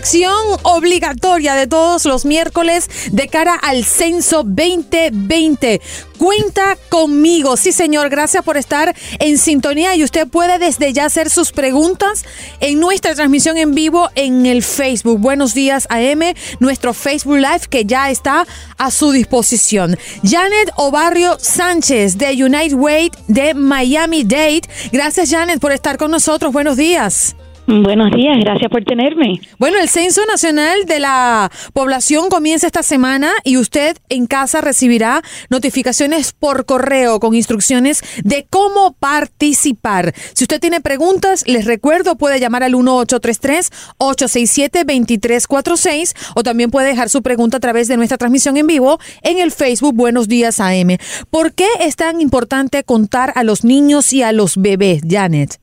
sección obligatoria de todos los miércoles de cara al censo 2020. Cuenta conmigo. Sí, señor, gracias por estar en sintonía y usted puede desde ya hacer sus preguntas en nuestra transmisión en vivo en el Facebook. Buenos días AM, nuestro Facebook Live que ya está a su disposición. Janet Obarrio Sánchez de United Way de Miami Dade. Gracias, Janet, por estar con nosotros. Buenos días. Buenos días, gracias por tenerme. Bueno, el Censo Nacional de la Población comienza esta semana y usted en casa recibirá notificaciones por correo con instrucciones de cómo participar. Si usted tiene preguntas, les recuerdo, puede llamar al 1833-867-2346 o también puede dejar su pregunta a través de nuestra transmisión en vivo en el Facebook Buenos Días AM. ¿Por qué es tan importante contar a los niños y a los bebés, Janet?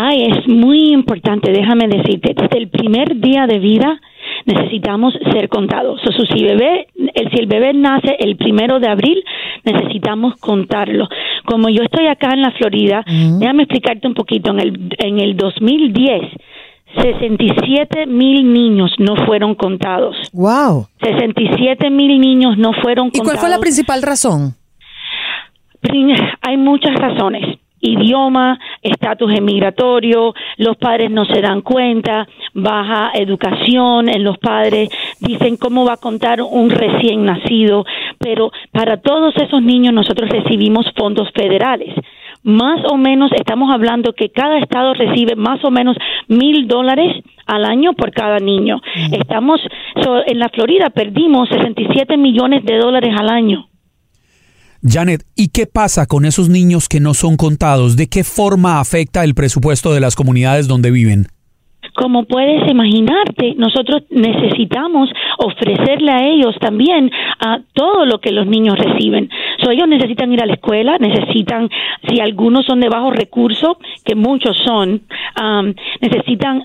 Ay, es muy importante, déjame decirte, desde el primer día de vida necesitamos ser contados. O si, bebé, el, si el bebé nace el primero de abril, necesitamos contarlo. Como yo estoy acá en la Florida, déjame explicarte un poquito. En el, en el 2010, 67 mil niños no fueron contados. ¡Wow! 67 mil niños no fueron contados. ¿Y cuál fue la principal razón? Hay muchas razones idioma, estatus emigratorio, los padres no se dan cuenta, baja educación en los padres, dicen cómo va a contar un recién nacido, pero para todos esos niños nosotros recibimos fondos federales. Más o menos estamos hablando que cada estado recibe más o menos mil dólares al año por cada niño. Estamos en la Florida perdimos 67 millones de dólares al año. Janet, ¿y qué pasa con esos niños que no son contados? ¿De qué forma afecta el presupuesto de las comunidades donde viven? Como puedes imaginarte, nosotros necesitamos ofrecerle a ellos también a todo lo que los niños reciben. So, ellos necesitan ir a la escuela, necesitan, si algunos son de bajos recursos, que muchos son, necesitan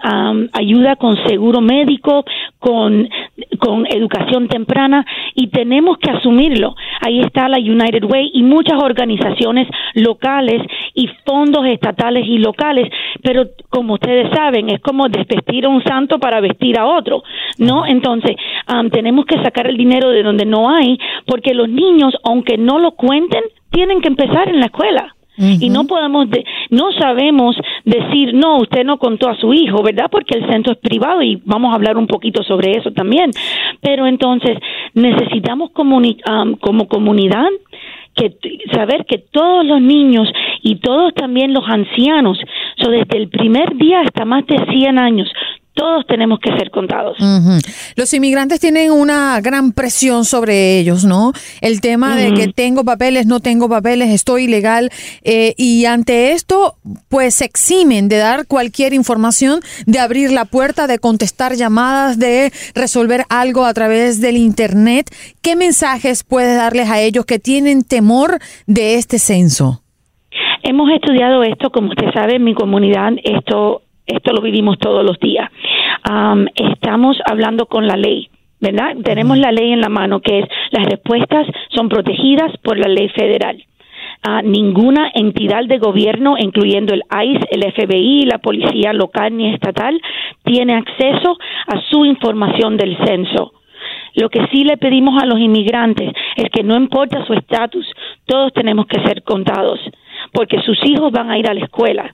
ayuda con seguro médico, con, con educación temprana y tenemos que asumirlo. Ahí está la United Way y muchas organizaciones locales y fondos estatales y locales, pero como ustedes saben, es como desvestir a un santo para vestir a otro, ¿no? Entonces, um, tenemos que sacar el dinero de donde no hay, porque los niños, aunque no lo cuenten, tienen que empezar en la escuela. Y no podemos, no sabemos decir, no, usted no contó a su hijo, ¿verdad? Porque el centro es privado y vamos a hablar un poquito sobre eso también. Pero entonces necesitamos um, como comunidad que saber que todos los niños y todos también los ancianos, so desde el primer día hasta más de 100 años, todos tenemos que ser contados. Los inmigrantes tienen una gran presión sobre ellos, ¿no? El tema de que tengo papeles, no tengo papeles, estoy ilegal, eh, y ante esto, pues se eximen de dar cualquier información, de abrir la puerta, de contestar llamadas, de resolver algo a través del Internet. ¿Qué mensajes puedes darles a ellos que tienen temor de este censo? Hemos estudiado esto, como usted sabe, en mi comunidad, esto esto lo vivimos todos los días. Estamos hablando con la ley. ¿Verdad? Tenemos la ley en la mano que es las respuestas son protegidas por la ley federal. Uh, ninguna entidad de gobierno, incluyendo el ICE, el FBI, la policía local ni estatal, tiene acceso a su información del censo. Lo que sí le pedimos a los inmigrantes es que no importa su estatus, todos tenemos que ser contados, porque sus hijos van a ir a la escuela,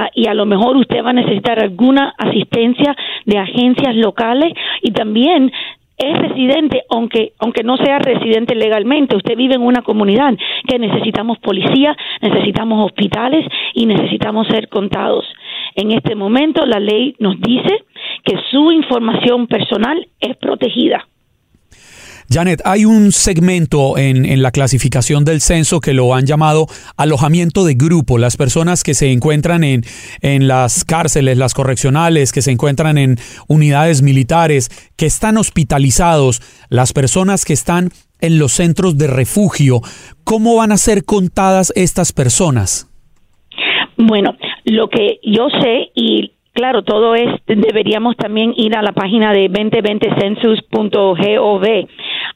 Ah, y a lo mejor usted va a necesitar alguna asistencia de agencias locales y también es residente, aunque, aunque no sea residente legalmente, usted vive en una comunidad que necesitamos policía, necesitamos hospitales y necesitamos ser contados. En este momento la ley nos dice que su información personal es protegida. Janet, hay un segmento en, la clasificación del censo que lo han llamado alojamiento de grupo, las personas que se encuentran en, en las cárceles, las correccionales, que se encuentran en unidades militares, que están hospitalizados, las personas que están en los centros de refugio. ¿Cómo van a ser contadas estas personas? Bueno, lo que yo sé y claro, todo es, deberíamos también ir a la página de 2020census.gov.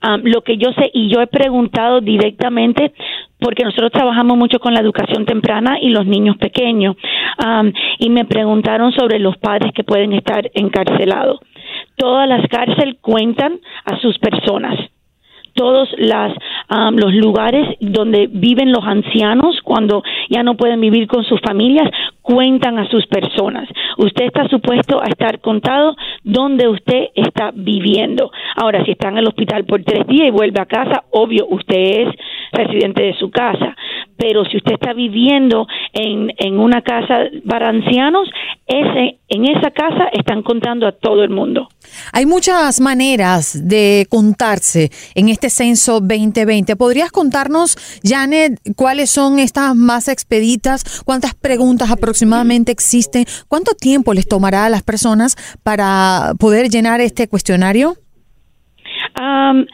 Um, lo que yo sé, y yo he preguntado directamente, porque nosotros trabajamos mucho con la educación temprana y los niños pequeños, um, y me preguntaron sobre los padres que pueden estar encarcelados. todas las cárceles cuentan a sus personas todos las, los lugares donde viven los ancianos cuando ya no pueden vivir con sus familias cuentan a sus personas. Usted está supuesto a estar contado donde usted está viviendo. Ahora, si está en el hospital por tres días y vuelve a casa, obvio, usted es residente de su casa. Pero si usted está viviendo en, en una casa para ancianos, ese, en esa casa están contando a todo el mundo. Hay muchas maneras de contarse en este censo 2020. ¿Podrías contarnos, Janet, cuáles son estas más expeditas? ¿Cuántas preguntas aproximadamente existen? ¿Cuánto tiempo les tomará a las personas para poder llenar este cuestionario? Um,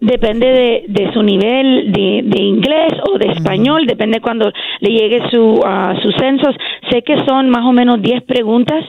depende de, su nivel de, inglés o de español, depende cuando le llegue su, uh, sus censos. Sé que son más o menos 10 preguntas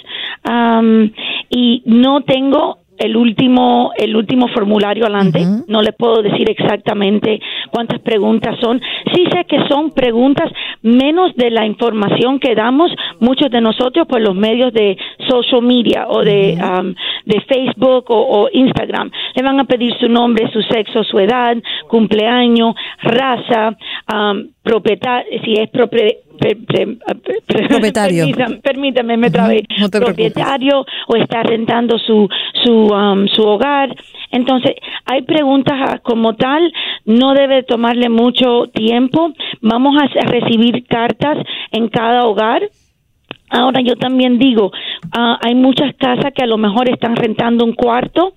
um, y no tengo el último el último formulario adelante. No le puedo decir exactamente cuántas preguntas son. Sí sé que son preguntas menos de la información que damos muchos de nosotros por los medios de social media o de, um, de Facebook o, Instagram. Le van a pedir su nombre, su sexo, su edad, cumpleaños, raza, um, propietario, si es propietario propietario. Permítame, me trabé. propietario o está rentando su su um, su hogar. Entonces, hay preguntas como tal, no debe tomarle mucho tiempo. Vamos a recibir cartas en cada hogar. Ahora yo también digo, ah, hay muchas casas que a lo mejor están rentando un cuarto.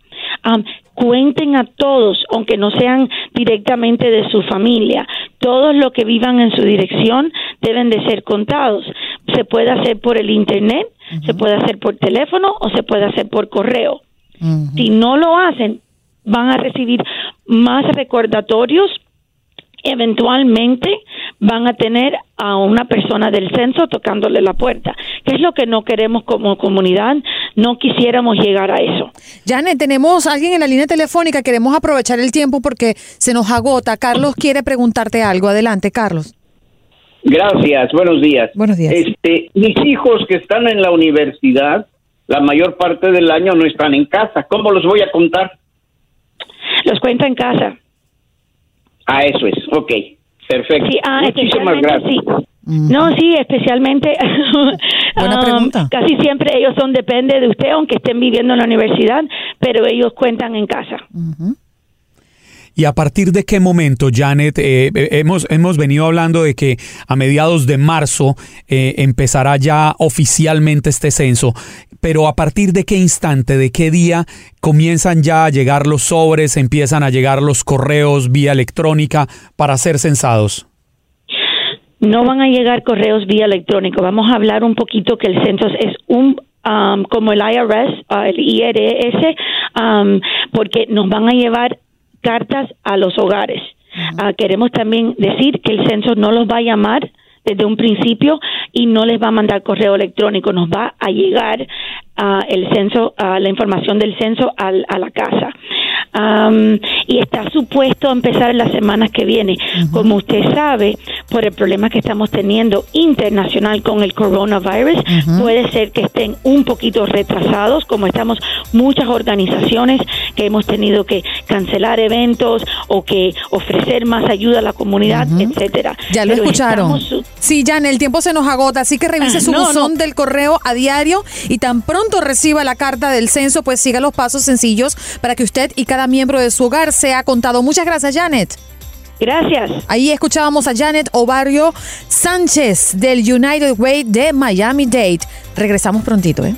Um, cuenten a todos, aunque no sean directamente de su familia. Todos los que vivan en su dirección deben de ser contados. Se puede hacer por el Internet, se puede hacer por teléfono o se puede hacer por correo. Si no lo hacen, van a recibir más recordatorios eventualmente van a tener a una persona del censo tocándole la puerta, que es lo que no queremos como comunidad, no quisiéramos llegar a eso. Janet, tenemos a alguien en la línea telefónica, queremos aprovechar el tiempo porque se nos agota. Carlos quiere preguntarte algo. Adelante, Carlos. Gracias, buenos días. Buenos días. Este, mis hijos que están en la universidad, la mayor parte del año no están en casa. ¿Cómo los voy a contar? Los cuenta en casa. Ah, eso es, ok, perfecto. Sí, ah, Muchísimas gracias. No, sí, especialmente. Buena pregunta. casi siempre ellos son depende de usted, aunque estén viviendo en la universidad, pero ellos cuentan en casa. ¿Y a partir de qué momento, Janet, eh, eh, hemos, hemos venido hablando de que a mediados de marzo eh, empezará ya oficialmente este censo, pero a partir de qué instante, de qué día comienzan ya a llegar los sobres, empiezan a llegar los correos vía electrónica para ser censados? No van a llegar correos vía electrónico. Vamos a hablar un poquito que el censo es un um, como el IRS, uh, el IRS, um, porque nos van a llevar cartas a los hogares. Ah, queremos también decir que el censo no los va a llamar desde un principio y no les va a mandar correo electrónico, nos va a llegar uh, el censo, la información del censo a la casa. y está supuesto a empezar en las semanas que viene. Como usted sabe, por el problema que estamos teniendo internacional con el coronavirus, puede ser que estén un poquito retrasados, como estamos muchas organizaciones que hemos tenido que cancelar eventos o que ofrecer más ayuda a la comunidad, etcétera. Ya lo escucharon. Sí, Jan, el tiempo se nos agota, así que revise ah, su buzón del correo a diario y tan pronto reciba la carta del censo, pues siga los pasos sencillos para que usted y cada miembro de su hogar sea contado. Muchas gracias, Janet. Gracias. Ahí escuchábamos a Janet Ovario Sánchez del United Way de Miami Dade. Regresamos prontito, ¿eh?